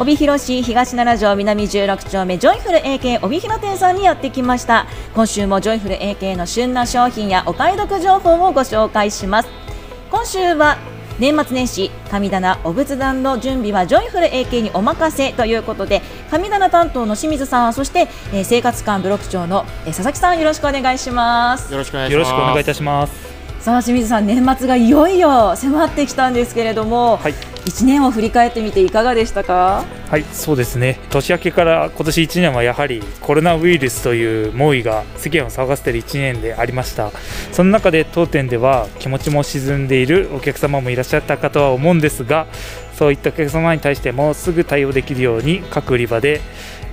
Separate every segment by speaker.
Speaker 1: 帯広市東7条南16丁目ジョイフル AK 帯広店さんにやってきました。今週もジョイフル AK の旬な商品やお買い得情報をご紹介します。今週は年末年始神棚お仏壇の準備はジョイフル AK にお任せということで神棚担当の清水さんそして、えー、生活館ブロック長の、えー、佐々木さんよろしくお願いします。
Speaker 2: よろしくお願いいたします。
Speaker 1: さあ清水さん年末がいよいよ迫ってきたんですけれども、はい、1年を振り返ってみていかがでしたか？
Speaker 2: はいそうですね。年明けから今年1年はやはりコロナウイルスという猛威が世間を騒がせている1年でありました。その中で当店では気持ちも沈んでいるお客様もいらっしゃったかとは思うんですがそういったお客様に対してもすぐ対応できるように各売り場で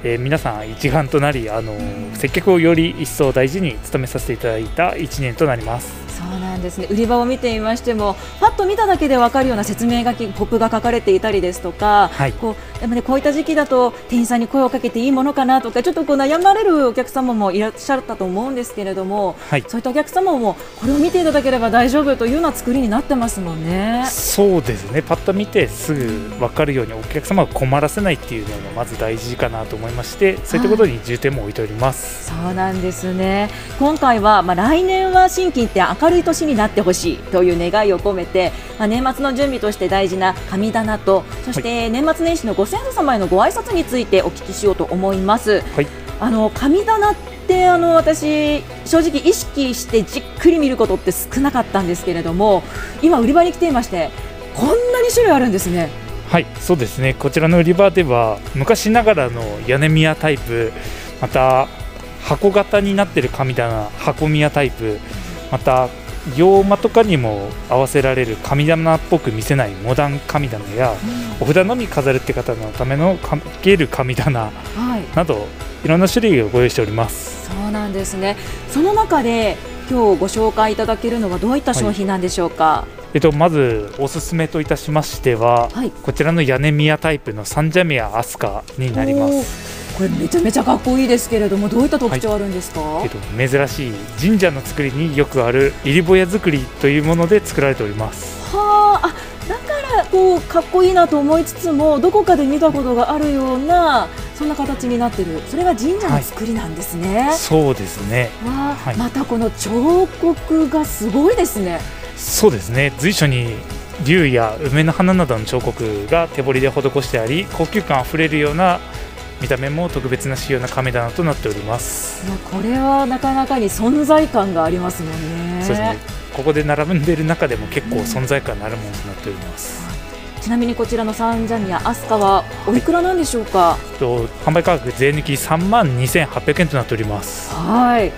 Speaker 2: えー、皆さん一丸となりあの接客をより一層大事に努めさせていただいた1年となります。
Speaker 1: そうなんですね。売り場を見てみましてもパッと見ただけで分かるような説明書きポップが書かれていたりですとか、はい、こうでもねこういった時期だと店員さんに声をかけていいものかなとかちょっとこう悩まれるお客様もいらっしゃったと思うんですけれども、はい、そういったお客様もこれを見ていただければ大丈夫というような作りになってますもんね。
Speaker 2: そうですね。パッと見てすぐ分かるようにお客様を困らせないっていうのがまず大事かなと思いましてそういったことに重点も置いております。
Speaker 1: そうなんですね。今回は、まあ、来年は新規って明るい年になってほしいという願いを込めて、まあ、年末の準備として大事な神棚とそして年末年始のご先祖様へのご挨拶についてお聞きしようと思います。はい、あの神棚ってあの私正直意識してじっくり見ることって少なかったんですけれども今売り場に来ていましてこんなに種類あるんですね。
Speaker 2: はいそうですねこちらの売り場では昔ながらの屋根宮タイプまた箱型になっている神棚箱宮タイプまた洋間とかにも合わせられる神棚っぽく見せないモダン神棚や、うん、お札のみ飾るって方のためのかける神棚など、はい、いろんな種類をご用意しております。
Speaker 1: そうなんですね。その中で今日ご紹介いただけるのはどういった商品なんでしょうか、はい、
Speaker 2: えっと、まずおすすめといたしましては、はい、こちらの屋根宮タイプのサンジャミアアスカになります
Speaker 1: これめちゃめちゃかっこいいですけれどもどういった特徴あるんですか、はい、えっと、
Speaker 2: 珍しい神社の作りによくある入りぼや作りというもので作られております。
Speaker 1: はあだからこうかっこいいなと思いつつもどこかで見たことがあるようなそんな形になってる。それが神社の作りなんですね、はい、
Speaker 2: そうですね。
Speaker 1: わ、はい、またこの彫刻がすごいですね。
Speaker 2: そうですね。随所に竜や梅の花などの彫刻が手彫りで施してあり高級感あふれるような見た目も特別な仕様な亀棚となっております。
Speaker 1: これはなかなかに存在感がありますもんね。
Speaker 2: そうですね。ここで並んでいる中でも結構存在感のあるものとなっております、
Speaker 1: うん、ちなみにこちらのサンジャニアアスカはおいくらなんでしょうか、
Speaker 2: と販売価格税抜き3万2800円となっております。
Speaker 1: はい。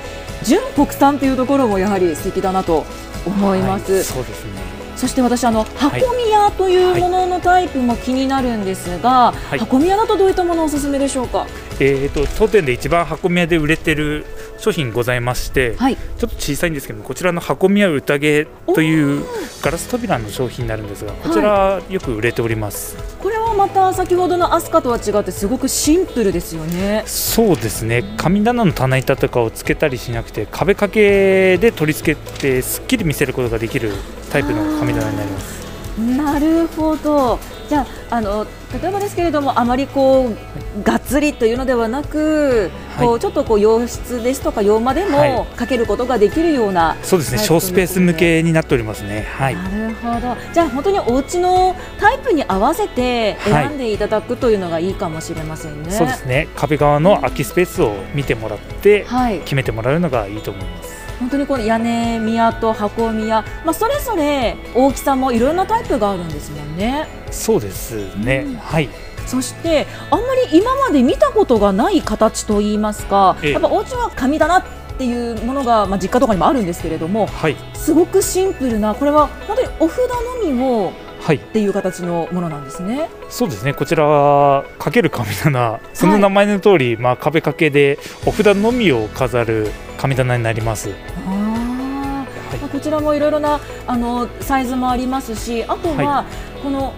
Speaker 1: 純国産というところもやはり素敵だなと思います、はい、
Speaker 2: そうですね
Speaker 1: そして私あの箱宮というもののタイプも気になるんですが、はい、箱宮だとどういったものをおすすめでしょうか？
Speaker 2: えーと、当店で一番箱宮で売れてる商品ございまして、はい、ちょっと小さいんですけどこちらの箱宮宴というガラス扉の商品になるんですがこちらよく売れております、
Speaker 1: はい、これはまた先ほどのアスカとは違ってすごくシンプルですよね。
Speaker 2: そうですね。神棚の棚板とかをつけたりしなくて壁掛けで取り付けてすっきり見せることができるタイプの神棚になります。
Speaker 1: なるほど。じゃああの例えばですけれどもあまりこうがっつりというのではなく、はい、こうちょっとこう洋室ですとか洋間でもかけることができるような、は
Speaker 2: い、そうですね。小スペース向けになっておりますね。はい。
Speaker 1: なるほど。じゃあ本当にお家のタイプに合わせて選んでいただくというのがいいかもしれませんね、
Speaker 2: はい、そうですね。壁側の空きスペースを見てもらって決めてもらうのがいいと思います、
Speaker 1: 本当にこの屋根宮と箱宮、まあ、それぞれ大きさもいろんなタイプがあるんですもんね。
Speaker 2: そうですね、うん、はい。
Speaker 1: そしてあんまり今まで見たことがない形といいますか、ええ、やっぱお家は紙だなっていうものが、まあ、実家とかにもあるんですけれども、はい、すごくシンプルなこれは本当にお札のみをはい、っていう形のものなんですね。
Speaker 2: そうですね。こちらはかける神棚、その名前の通り、はい、まあ壁掛けでお札のみを飾る神棚になります。あ
Speaker 1: はい、こちらもいろいろなあのサイズもありますし、あとは、この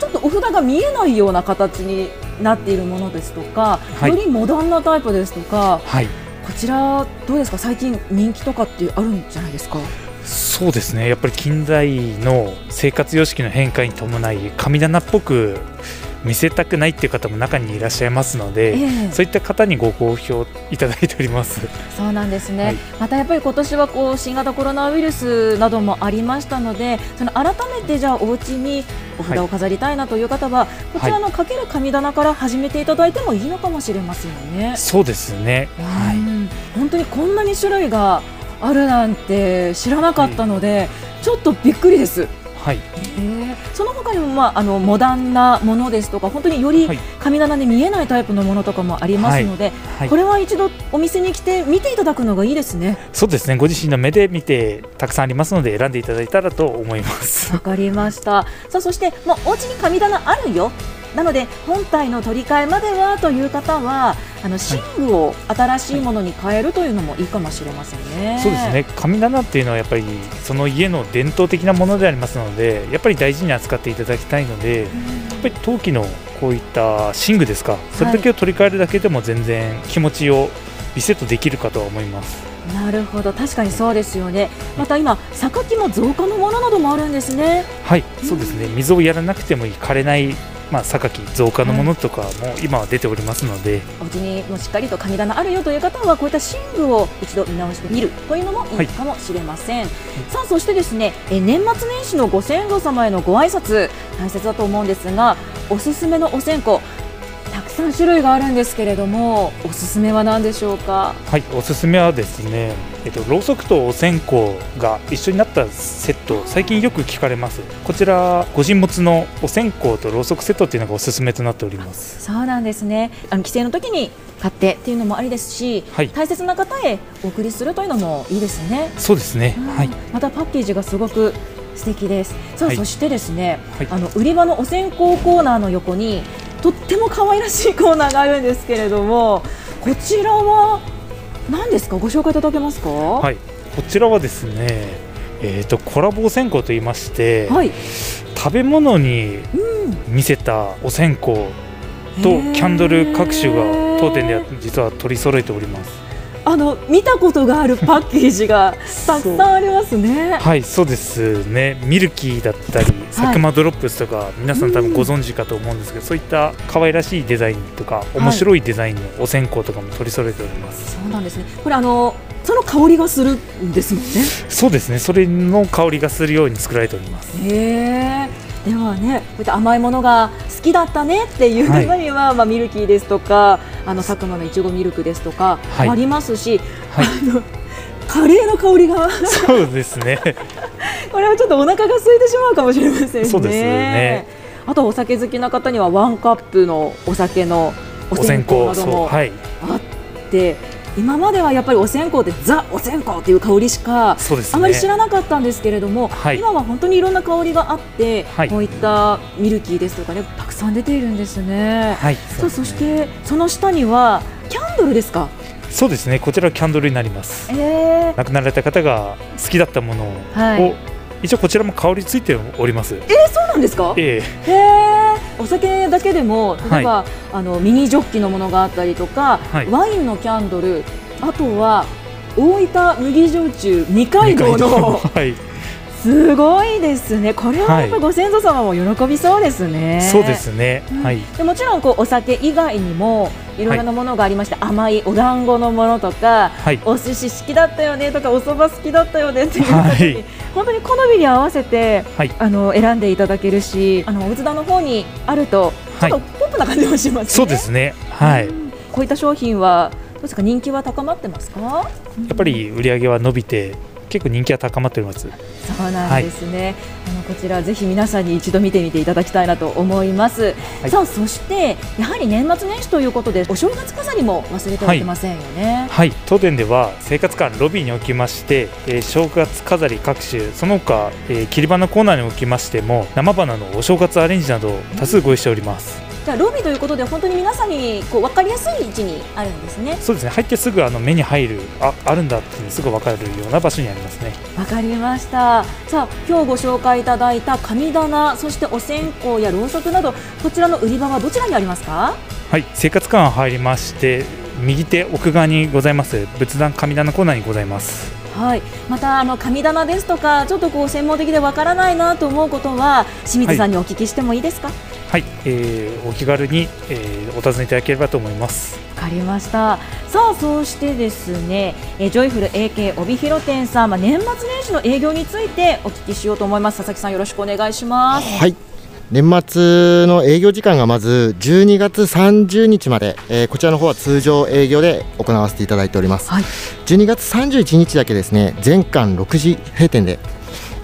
Speaker 1: ちょっとお札が見えないような形になっているものですとか、よりモダンなタイプですとか、こちらどうですか？最近人気とかってあるんじゃないですか？
Speaker 2: そうですねやっぱり近代の生活様式の変化に伴い神棚っぽく見せたくないっていう方も中にいらっしゃいますので、
Speaker 1: ええ
Speaker 2: そういった方にご好評いただいております。
Speaker 1: そうなんですね、
Speaker 2: はい
Speaker 1: またやっぱり今年はこう新型コロナウイルスなどもありましたのでその改めてじゃあお家にお札を飾りたいなという方は、こちらのかける神棚から始めていただいてもいいのかもしれませんよね。
Speaker 2: そうですね。はい。
Speaker 1: うん本当にこんなに種類があるなんて知らなかったので、ちょっとびっくりです。
Speaker 2: はい。
Speaker 1: えーその他にも、まあ、あのモダンなものですとか本当により
Speaker 2: はい
Speaker 1: 神棚で見えないタイプのものとかもありますので、
Speaker 2: はい
Speaker 1: こ。れは一度お店に来て見ていただくのがいいですね。
Speaker 2: そうですね。ご自身の目で見てたくさんありますので選んでいただいたらと思います。
Speaker 1: わかりました。さあそしてもうお家に神棚あるよ。なので本体の取り替えまではという方はあの寝具を新しいものに変えるというのもいいかもしれませんね。
Speaker 2: そうですね。神棚っていうのはやっぱりその家の伝統的なものでありますので、やっぱり大事に扱っていただきたいので、やっぱり陶器のこういった寝具ですか。それだけを取り替えるだけでも全然気持ちをリセットできるかとは思います。
Speaker 1: なるほど確かにそうですよね。また今榊も増加のものなどもあるんですね。
Speaker 2: はい、そうですね。水をやらなくてもいい枯れない。まあ、榊増加のものとかも今は出ておりますので、
Speaker 1: お家にもしっかりと神棚あるよという方はこういった寝具を一度見直してみるというのもいいかもしれません、さあそしてですねえ年末年始のご先祖様へのご挨拶大切だと思うんですがおすすめのお線香たくさん種類があるんですけれどもおすすめは何でしょうか？
Speaker 2: はい、おすすめはですね、えっと、ろうそくとお線香が一緒になったセット、最近よく聞かれます。こちら、ご神物のお線香とろうそくセットっていうのがおすすめとなっております。
Speaker 1: そうなんですねあの帰省の時に買ってっていうのもありですし、
Speaker 2: はい
Speaker 1: 大切な方へお送りするというのもいいですね
Speaker 2: そうですね。はい。
Speaker 1: またパッケージがすごく素敵です。さあ、
Speaker 2: はい
Speaker 1: そしてですね、
Speaker 2: はい
Speaker 1: あの売り場のお線香コーナーの横にとっても可愛らしいコーナーがあるんですけれども、こちらは何ですか？ご紹介いただけますか？は
Speaker 2: はい。こちらはですね、えっと、コラボお線香と言いまして、
Speaker 1: い。
Speaker 2: 食べ物に
Speaker 1: うん。
Speaker 2: 見せたお線香とキャンドル各種が当店では実は取り揃えております。
Speaker 1: あの見たことがあるパッケージがたくさんありますね。
Speaker 2: はい、そうですね。ミルキーだったり、佐久間ドロップスとか、皆さん多分ご存知かと思うんですけど、そういった可愛らしいデザインとか、面白いデザインのお線香とかも取り揃えております。
Speaker 1: そうなんですね。これあのその香りがするんですもんね。
Speaker 2: そうですね。それの香りがするように作られております。
Speaker 1: へえ。ではね、こういった甘いものが好きだったねっていう方には、まあミルキーですとか、あの佐久間のいちごミルクですとか、
Speaker 2: はい
Speaker 1: ありますし、
Speaker 2: はい
Speaker 1: あのカレーの香りが
Speaker 2: そうですね。
Speaker 1: これはちょっとお腹が空いてしまうかもしれませんね。
Speaker 2: そうですね。
Speaker 1: あとお酒好きな方にはワンカップのお酒のお
Speaker 2: お線香、
Speaker 1: なども
Speaker 2: はい、
Speaker 1: あって、今まではやっぱりお線香ってザお線香っていう香りしか
Speaker 2: そうですね。
Speaker 1: あまり知らなかったんですけれども、
Speaker 2: はい
Speaker 1: 今は本当にいろんな香りがあって、
Speaker 2: はい
Speaker 1: こういったミルキーですとかねたくさん出ているんですね。
Speaker 2: はい、
Speaker 1: さあそしてその下にはキャンドルですか？
Speaker 2: そうですね。こちらキャンドルになります。
Speaker 1: えー、
Speaker 2: 亡くなられた方が好きだったものを、
Speaker 1: はい
Speaker 2: 一応こちらも香りついております。
Speaker 1: えー、そうなんですか？
Speaker 2: ええ
Speaker 1: へえ。お酒だけでも例えば、あのミニジョッキのものがあったりとか、
Speaker 2: はい
Speaker 1: ワインのキャンドル、あとは大分麦焼酎二階堂の
Speaker 2: はい、
Speaker 1: すごいですね。これはやっぱ
Speaker 2: はい
Speaker 1: ご先祖様も喜びそうですね。
Speaker 2: そうですね。
Speaker 1: うん
Speaker 2: はい。
Speaker 1: でもちろんこうお酒以外にもいろいろなものがありまして、甘いお団子のものとか
Speaker 2: はい。
Speaker 1: お寿司好きだったよねとかお蕎麦好きだったよねっていう方に、
Speaker 2: はい
Speaker 1: 本当に好みに合わせて
Speaker 2: はい。
Speaker 1: あの選んでいただけるしあのお仏壇の方にあるとちょっとポップな感じもしますね。
Speaker 2: そうですね。はい。
Speaker 1: こういった商品はどうですか？人気は高まってますか？や
Speaker 2: っぱり売り上げは伸びて、結構人気は高まっております。
Speaker 1: そうなんですね、あのこちらぜひ皆さんに一度見てみていただきたいなと思います、
Speaker 2: はい
Speaker 1: さあそしてやはり年末年始ということでお正月飾りも忘れてはいけませんよね、
Speaker 2: はい。当店では生活館ロビーにおきまして、えー正月飾り各種、その他、えー切り花コーナーにおきましても、生花のお正月アレンジなど多数ご用意しております。
Speaker 1: じゃあロビーということで本当に皆さんにこう分かりやすい位置にあるんですね
Speaker 2: そうですね。入ってすぐあの目に入る、あ、あるんだっていうのすぐわかるような場所にありますね。
Speaker 1: わかりましたさあ今日ご紹介いただいた神棚そしてお線香やろうそくなどこちらの売り場はどちらにありますか？
Speaker 2: はい。生活館入りまして、右手奥側にございます仏壇神棚コーナーにございます。
Speaker 1: はい、またあの神棚ですとかちょっとこう専門的でわからないなと思うことは清水さんにお聞きしてもいいですか、
Speaker 2: はい、えー、お気軽に、えー、お尋ねいただければと思います。
Speaker 1: わかりました。さあそしてですね、えー、ジョイフル AK 帯広店さん、まあ、年末年始の営業についてお聞きしようと思います。佐々木さんよろしくお願いします。
Speaker 3: はい。年末の営業時間がまず12月30日まで、えー、こちらの方は通常営業で行わせていただいております、はい、12月31日だけですね全館6時閉店で、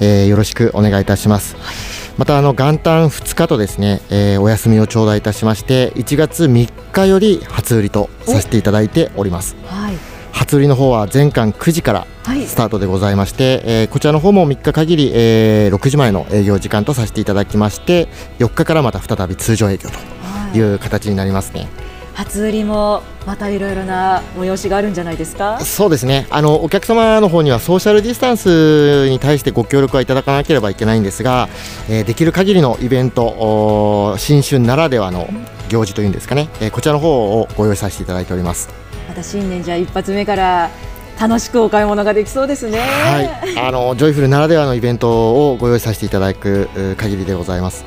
Speaker 3: えー、よろしくお願いいたします、はい、またあの元旦2日とですね、えー、お休みを頂戴いたしまして1月3日より初売りとさせていただいております、はい。初売りの方は全館9時からスタートでございまして、はい、えー、こちらの方も3日限り、えー、6時前の営業時間とさせていただきまして4日からまた再び通常営業という形になりますね。はい
Speaker 1: 初売りもまたいろいろな催しがあるんじゃないですか？
Speaker 3: そうですねあのお客様の方にはソーシャルディスタンスに対してご協力はいただかなければいけないんですが、えー、できる限りのイベント新春ならではの行事というんですかね、えー、こちらの方をご用意させていただいております。
Speaker 1: また新年じゃ一発目から楽しくお買い物ができそうですね。
Speaker 3: はい、あのジョイフルならではのイベントをご用意させていただく限りでございます。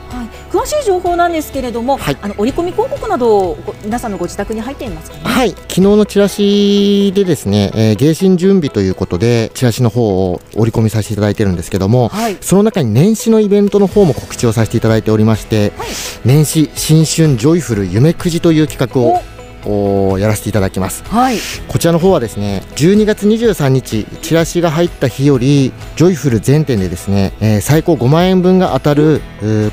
Speaker 1: はい、詳しい情報なんですけれども、はい、あの折り込み広告など皆さんのご自宅に入っていますか、ね、
Speaker 3: はい、昨日のチラシでですね、えー、迎新準備ということでチラシの方を折り込みさせていただいてるんですけども、はい、その中に年始のイベントの方も告知をさせていただいておりまして、はい、年始新春ジョイフル夢くじという企画ををやらせていただきます、はい、こちらの方はですね12月23日チラシが入った日よりジョイフル全店でですね、えー、最高5万円分が当たる、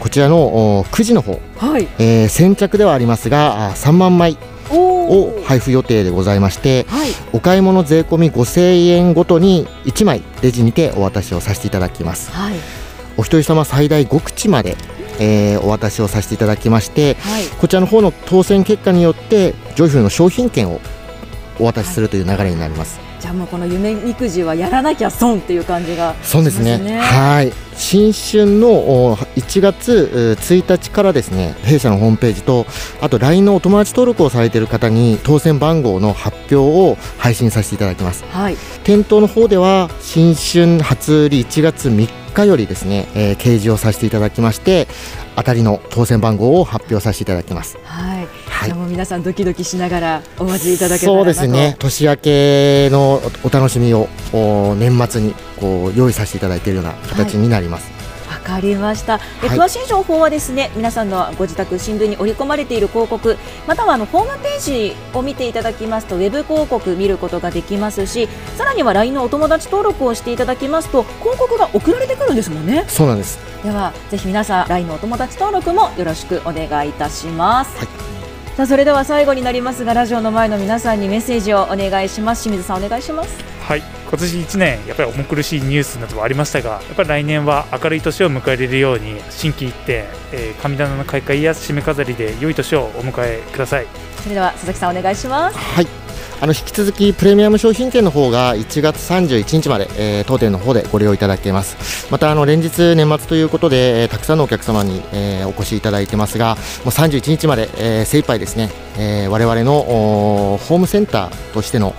Speaker 3: こちらのくじの方、はい、えー、先着ではありますが3万枚を配布予定でございまして、はい、お買い物税込み5000円ごとに1枚レジにてお渡しをさせていただきます、はい、お一人様最大5口までえー、お渡しをさせていただきまして、はい、こちらの方の当選結果によってジョイフルの商品券をお渡しするという流れになります。
Speaker 1: じゃあもうこの夢みくじはやらなきゃ損っていう感じが、
Speaker 3: ね、そうですね。はい。新春の1月1日からですね、弊社のホームページと、あと LINE のお友達登録をされている方に当選番号の発表を配信させていただきます。はい。店頭の方では新春初売り1月3日よりですね、えー、掲示をさせていただきまして当たりの当選番号を発表させていただきます。
Speaker 1: はい。はい、も皆さんドキドキしながらお待ちいただけ
Speaker 3: そうですね。年明けのお楽しみを年末にこう用意させていただいているような形になります。
Speaker 1: はいかりました、はい、詳しい情報はですね皆さんのご自宅新聞に織り込まれている広告またはあのホームページを見ていただきますとウェブ広告見ることができますしさらには LINE のお友達登録をしていただきますと広告が送られてくるんですもんね。
Speaker 3: そうなんです。
Speaker 1: ではぜひ皆さん LINE のお友達登録もよろしくお願いいたします、はい、さあそれでは最後になりますがラジオの前の皆さんにメッセージをお願いします。清水さんお願いします。
Speaker 2: はい。今年1年やっぱり重苦しいニュースなどはありましたがやっぱり来年は明るい年を迎えれるように心機一転、えー、神棚の開会や締め飾りで良い年をお迎えください。
Speaker 1: それでは佐々木さんお願いします。
Speaker 3: はいあの引き続きプレミアム商品券の方が1月31日まで、えー、当店の方でご利用いただけます。またあの連日年末ということで、えー、たくさんのお客様に、えー、お越しいただいてますがもう31日まで、えー、精一杯ですね、えー、我々のホームセンターとしての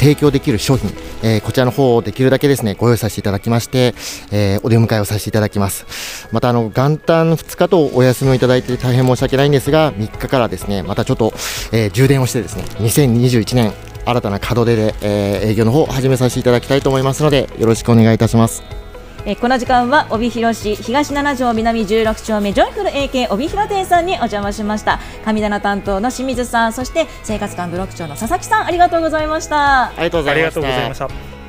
Speaker 3: 提供できる商品、えー、こちらの方をできるだけですねご用意させていただきまして、えー、お出迎えをさせていただきますまたあの元旦2日とお休みをいただいて大変申し訳ないんですが3日からですねまたちょっと、えー、充電をしてですね2021年新たな門出で、えー、営業の方を始めさせていただきたいと思いますのでよろしくお願いいたします。
Speaker 1: えこの時間は帯広市東7条南16丁目ジョイフル AK 帯広店さんにお邪魔しました。神棚担当の清水さんそして生活館ブロック長の佐々木さんありがとうございました。
Speaker 3: ありがとうございました。